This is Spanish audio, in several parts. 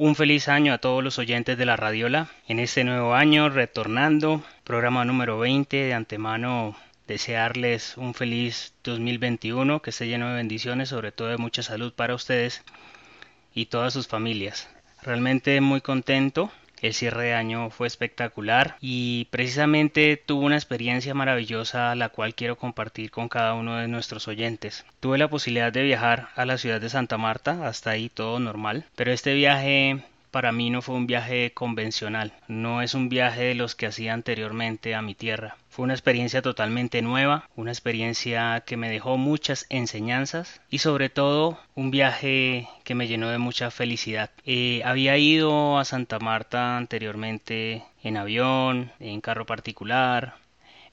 Un feliz año a todos los oyentes de la Radiola. En este nuevo año, retornando, programa número 20, de antemano desearles un feliz 2021, que esté lleno de bendiciones, sobre todo de mucha salud para ustedes y todas sus familias. Realmente muy contento el cierre de año fue espectacular y precisamente tuve una experiencia maravillosa la cual quiero compartir con cada uno de nuestros oyentes. Tuve la posibilidad de viajar a la ciudad de Santa Marta, hasta ahí todo normal, pero este viaje para mí no fue un viaje convencional, no es un viaje de los que hacía anteriormente a mi tierra. Fue una experiencia totalmente nueva, una experiencia que me dejó muchas enseñanzas y sobre todo un viaje que me llenó de mucha felicidad. Eh, había ido a Santa Marta anteriormente en avión, en carro particular,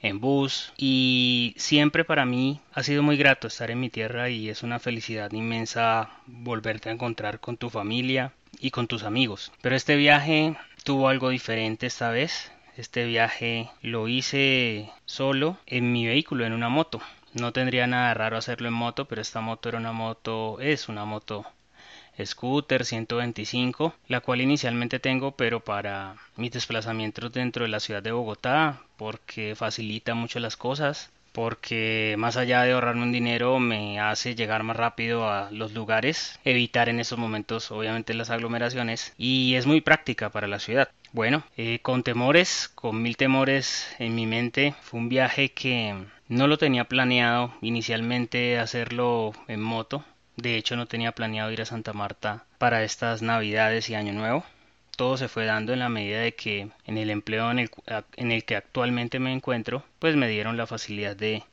en bus y siempre para mí ha sido muy grato estar en mi tierra y es una felicidad inmensa volverte a encontrar con tu familia y con tus amigos. Pero este viaje tuvo algo diferente esta vez. Este viaje lo hice solo en mi vehículo, en una moto. No tendría nada raro hacerlo en moto, pero esta moto era una moto, es una moto scooter 125, la cual inicialmente tengo, pero para mis desplazamientos dentro de la ciudad de Bogotá, porque facilita mucho las cosas porque más allá de ahorrarme un dinero me hace llegar más rápido a los lugares, evitar en esos momentos obviamente las aglomeraciones y es muy práctica para la ciudad. Bueno, eh, con temores, con mil temores en mi mente, fue un viaje que no lo tenía planeado inicialmente hacerlo en moto. De hecho, no tenía planeado ir a Santa Marta para estas Navidades y Año Nuevo todo se fue dando en la medida de que en el empleo en el, que actualmente me encuentro, pues me dieron la facilidad de,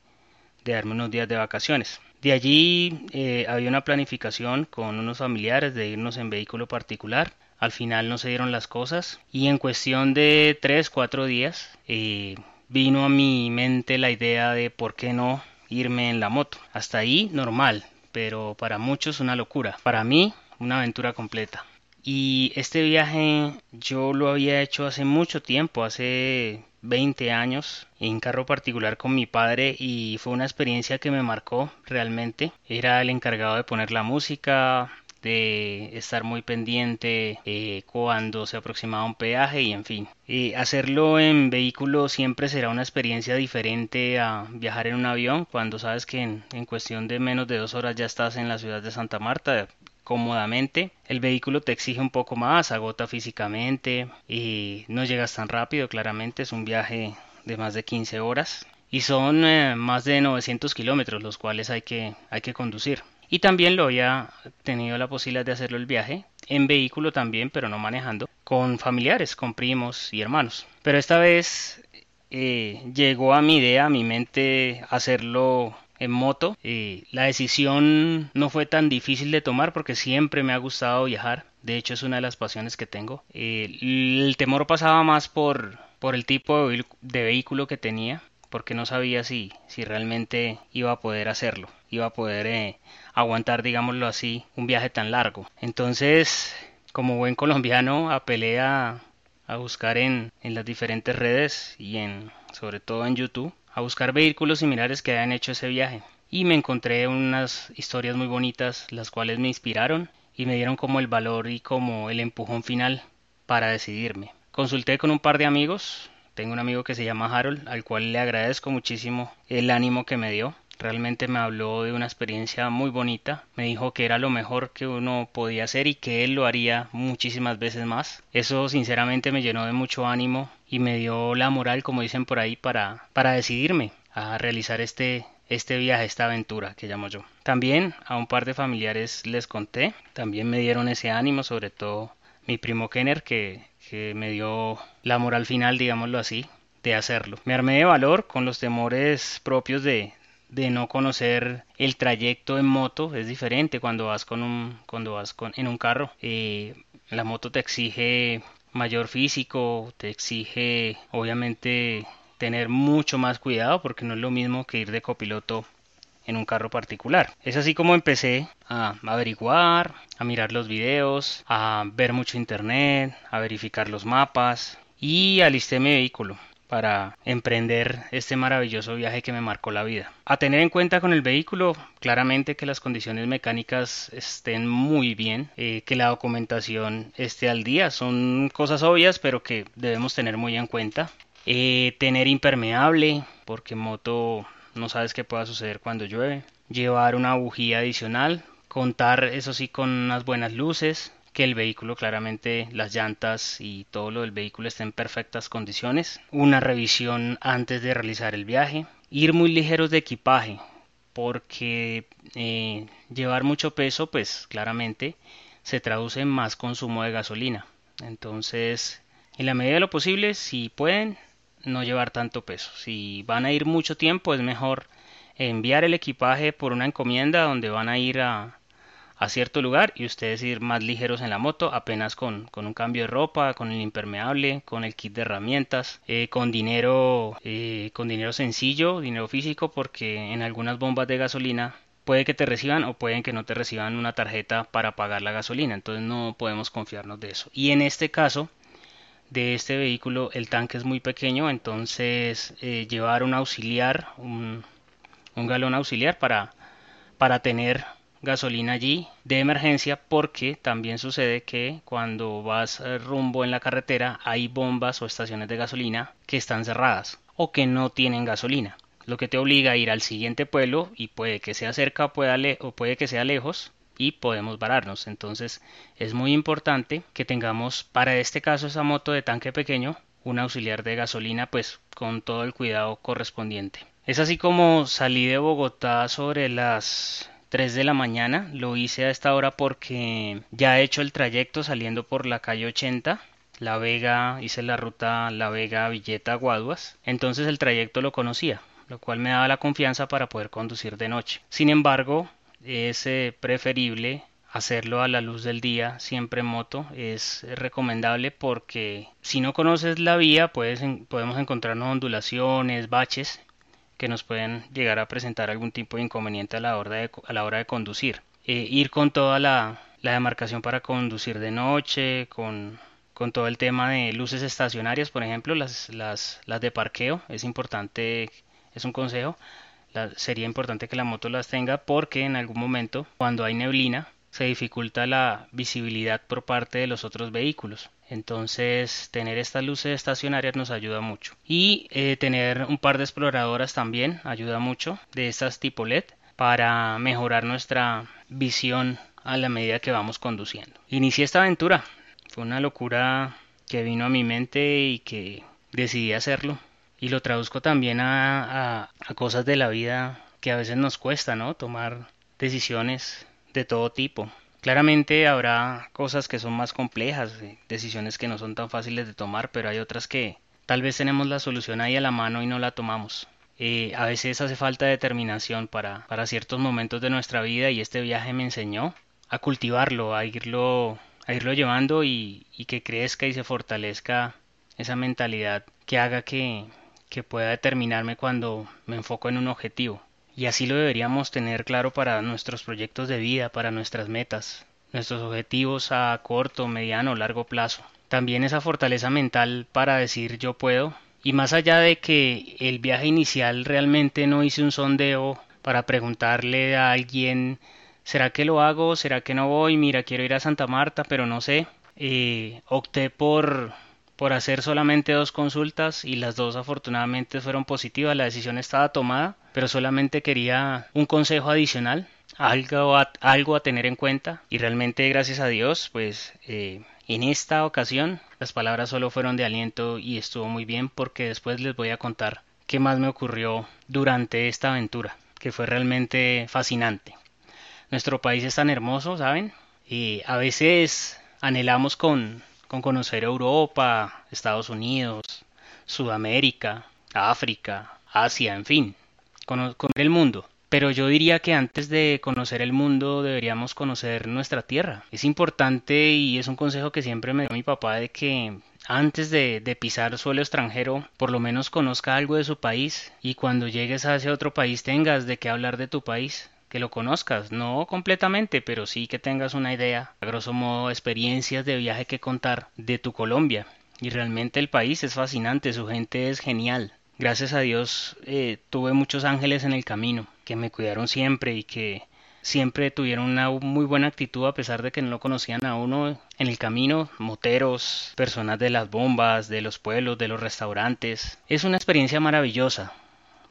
de darme unos días de vacaciones. De allí eh, había una planificación con unos familiares de irnos en vehículo particular. Al final no se dieron las cosas y en cuestión de 3, 4 días eh, vino a mi mente la idea de por qué no irme en la moto. Hasta ahí normal, pero para muchos una locura. Para mí una aventura completa. Y este viaje yo lo había hecho hace mucho tiempo, hace 20 años, en carro particular con mi padre y fue una experiencia que me marcó realmente. Era el encargado de poner la música, de estar muy pendiente eh, cuando se aproximaba un peaje y en fin. Eh, hacerlo en vehículo siempre será una experiencia diferente a viajar en un avión cuando sabes que en, en cuestión de menos de dos horas ya estás en la ciudad de Santa Marta cómodamente. El vehículo te exige un poco más, agota físicamente y no llegas tan rápido, claramente es un viaje de más de 15 horas y son eh, más de 900 kilómetros los cuales hay que, hay que conducir. Y también lo había tenido la posibilidad de hacerlo el viaje en vehículo también, pero no manejando, con familiares, con primos y hermanos. Pero esta vez eh, llegó a mi idea, a mi mente, hacerlo en moto. y la decisión no fue tan difícil de tomar porque siempre me ha gustado viajar. De hecho es una de las pasiones que tengo. el temor pasaba más por, por el tipo de, vehículo que tenía porque no sabía si, si realmente iba a poder hacerlo, iba a poder eh, aguantar, digámoslo así, un viaje tan largo. Entonces, como buen colombiano, apelé a, a buscar en, en las diferentes redes y en sobre todo en YouTube a buscar vehículos similares que hayan hecho ese viaje y me encontré unas historias muy bonitas las cuales me inspiraron y me dieron como el valor y como el empujón final para decidirme. Consulté con un par de amigos, tengo un amigo que se llama Harold, al cual le agradezco muchísimo el ánimo que me dio. Realmente me habló de una experiencia muy bonita, me dijo que era lo mejor que uno podía hacer y que él lo haría muchísimas veces más. Eso sinceramente me llenó de mucho ánimo y me dio la moral, como dicen por ahí, para, para decidirme a realizar este, este viaje, esta aventura que llamo yo. También a un par de familiares les conté, también me dieron ese ánimo, sobre todo mi primo Kenner, que, que me dio la moral final, digámoslo así, de hacerlo. Me armé de valor con los temores propios de, de no conocer el trayecto en moto es diferente cuando vas con un cuando vas con en un carro eh, la moto te exige mayor físico te exige obviamente tener mucho más cuidado porque no es lo mismo que ir de copiloto en un carro particular. Es así como empecé a averiguar, a mirar los videos, a ver mucho internet, a verificar los mapas y alisté mi vehículo para emprender este maravilloso viaje que me marcó la vida. A tener en cuenta con el vehículo, claramente que las condiciones mecánicas estén muy bien, eh, que la documentación esté al día, son cosas obvias pero que debemos tener muy en cuenta. Eh, tener impermeable, porque moto no sabes qué pueda suceder cuando llueve. Llevar una bujía adicional, contar eso sí con unas buenas luces, que el vehículo claramente las llantas y todo lo del vehículo esté en perfectas condiciones. Una revisión antes de realizar el viaje. Ir muy ligeros de equipaje, porque eh, llevar mucho peso pues claramente se traduce en más consumo de gasolina. Entonces, en la medida de lo posible, si pueden, no llevar tanto peso. Si van a ir mucho tiempo, es mejor enviar el equipaje por una encomienda donde van a ir a, a cierto lugar y ustedes ir más ligeros en la moto, apenas con, con un cambio de ropa, con el impermeable, con el kit de herramientas, eh, con dinero, eh, con dinero sencillo, dinero físico, porque en algunas bombas de gasolina puede que te reciban o pueden que no te reciban una tarjeta para pagar la gasolina, entonces no podemos confiarnos de eso. Y en este caso, de este vehículo el tanque es muy pequeño entonces eh, llevar un auxiliar un, galón auxiliar para, para tener gasolina allí de emergencia porque también sucede que cuando vas eh, rumbo en la carretera hay bombas o estaciones de gasolina que están cerradas o que no tienen gasolina lo que te obliga a ir al siguiente pueblo y puede que sea cerca pueda o puede que sea lejos y podemos vararnos. Entonces es muy importante que tengamos para este caso esa moto de tanque pequeño un auxiliar de gasolina pues con todo el cuidado correspondiente. Es así como salí de Bogotá sobre las 3 de la mañana. Lo hice a esta hora porque ya he hecho el trayecto saliendo por la calle 80 la Vega, hice la ruta La Vega, Villeta, Guaduas, entonces el trayecto lo conocía, lo cual me daba la confianza para poder conducir de noche. Sin embargo, es eh, preferible hacerlo a la luz del día siempre en moto es recomendable porque si no conoces la vía puedes, podemos encontrarnos ondulaciones baches que nos pueden llegar a presentar algún tipo de inconveniente a la hora de, a la hora de conducir eh, ir con toda la, la, demarcación para conducir de noche con, con todo el tema de luces estacionarias por ejemplo las, las, las de parqueo es importante es un consejo sería importante que la moto las tenga porque en algún momento cuando hay neblina se dificulta la visibilidad por parte de los otros vehículos. Entonces tener estas luces estacionarias nos ayuda mucho. Y eh, tener un par de exploradoras también ayuda mucho de estas tipo LED para mejorar nuestra visión a la medida que vamos conduciendo. Inicié esta aventura. Fue una locura que vino a mi mente y que decidí hacerlo y lo traduzco también a, a, cosas de la vida que a veces nos cuesta, ¿no? Tomar decisiones de todo tipo. Claramente habrá cosas que son más complejas, eh, decisiones que no son tan fáciles de tomar, pero hay otras que tal vez tenemos la solución ahí a la mano y no la tomamos. Eh, a veces hace falta determinación para, para ciertos momentos de nuestra vida y este viaje me enseñó a cultivarlo, a irlo, a irlo llevando y, y que crezca y se fortalezca esa mentalidad que haga que, que pueda determinarme cuando me enfoco en un objetivo. Y así lo deberíamos tener claro para nuestros proyectos de vida, para nuestras metas, nuestros objetivos a corto, mediano o largo plazo. también esa fortaleza mental para decir yo puedo. Y más allá de que el viaje inicial realmente no hice un sondeo para preguntarle a alguien ¿será que lo hago? ¿Será que no voy? Mira, quiero ir a Santa Marta, pero no sé. Eh, opté por, por hacer solamente dos consultas y las dos afortunadamente fueron positivas. La decisión estaba tomada, pero solamente quería un consejo adicional, algo a, algo a tener en cuenta. Y realmente, gracias a Dios, pues eh, en esta ocasión las palabras solo fueron de aliento y estuvo muy bien porque después les voy a contar qué más me ocurrió durante esta aventura, que fue realmente fascinante. Nuestro país es tan hermoso, ¿saben? Y a veces anhelamos con, con conocer Europa, Estados Unidos, Sudamérica, África, Asia, en fin, conocer el mundo. Pero yo diría que antes de conocer el mundo deberíamos conocer nuestra tierra. Es importante y es un consejo que siempre me dio mi papá de que antes de, pisar suelo extranjero, por lo menos conozca algo de su país y cuando llegues a ese otro país tengas de qué hablar de tu país que lo conozcas, no completamente, pero sí que tengas una idea, a grosso modo, experiencias de viaje que contar de tu Colombia. Y realmente el país es fascinante, su gente es genial. Gracias a Dios eh, tuve muchos ángeles en el camino, que me cuidaron siempre y que siempre tuvieron una muy buena actitud a pesar de que no lo conocían a uno en el camino, moteros, personas de las bombas, de los pueblos, de los restaurantes. Es una experiencia maravillosa,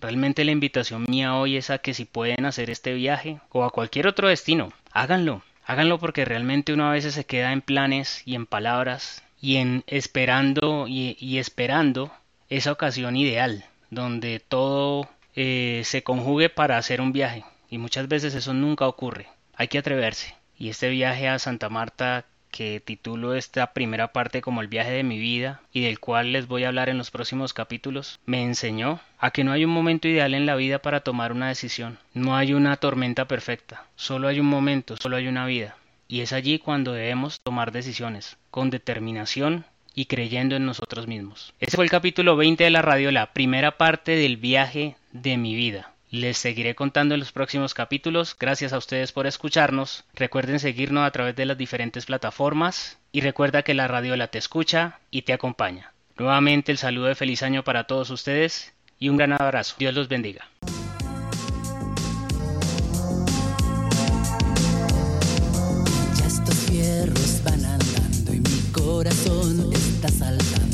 Realmente la invitación mía hoy es a que si pueden hacer este viaje o a cualquier otro destino, háganlo. Háganlo porque realmente uno a veces se queda en planes y en palabras y en esperando y, esperando esa ocasión ideal donde todo eh, se conjugue para hacer un viaje y muchas veces eso nunca ocurre. Hay que atreverse. Y este viaje a Santa Marta que titulo esta primera parte como el viaje de mi vida y del cual les voy a hablar en los próximos capítulos, me enseñó a que no hay un momento ideal en la vida para tomar una decisión. No hay una tormenta perfecta, solo hay un momento, solo hay una vida. Y es allí cuando debemos tomar decisiones, con determinación y creyendo en nosotros mismos. Ese fue el capítulo 20 de la radio, la primera parte del viaje de mi vida. Les seguiré contando en los próximos capítulos. Gracias a ustedes por escucharnos. Recuerden seguirnos a través de las diferentes plataformas y recuerda que la radio la te escucha y te acompaña. Nuevamente el saludo de feliz año para todos ustedes y un gran abrazo. Dios los bendiga. Ya estos van andando y mi corazón está saltando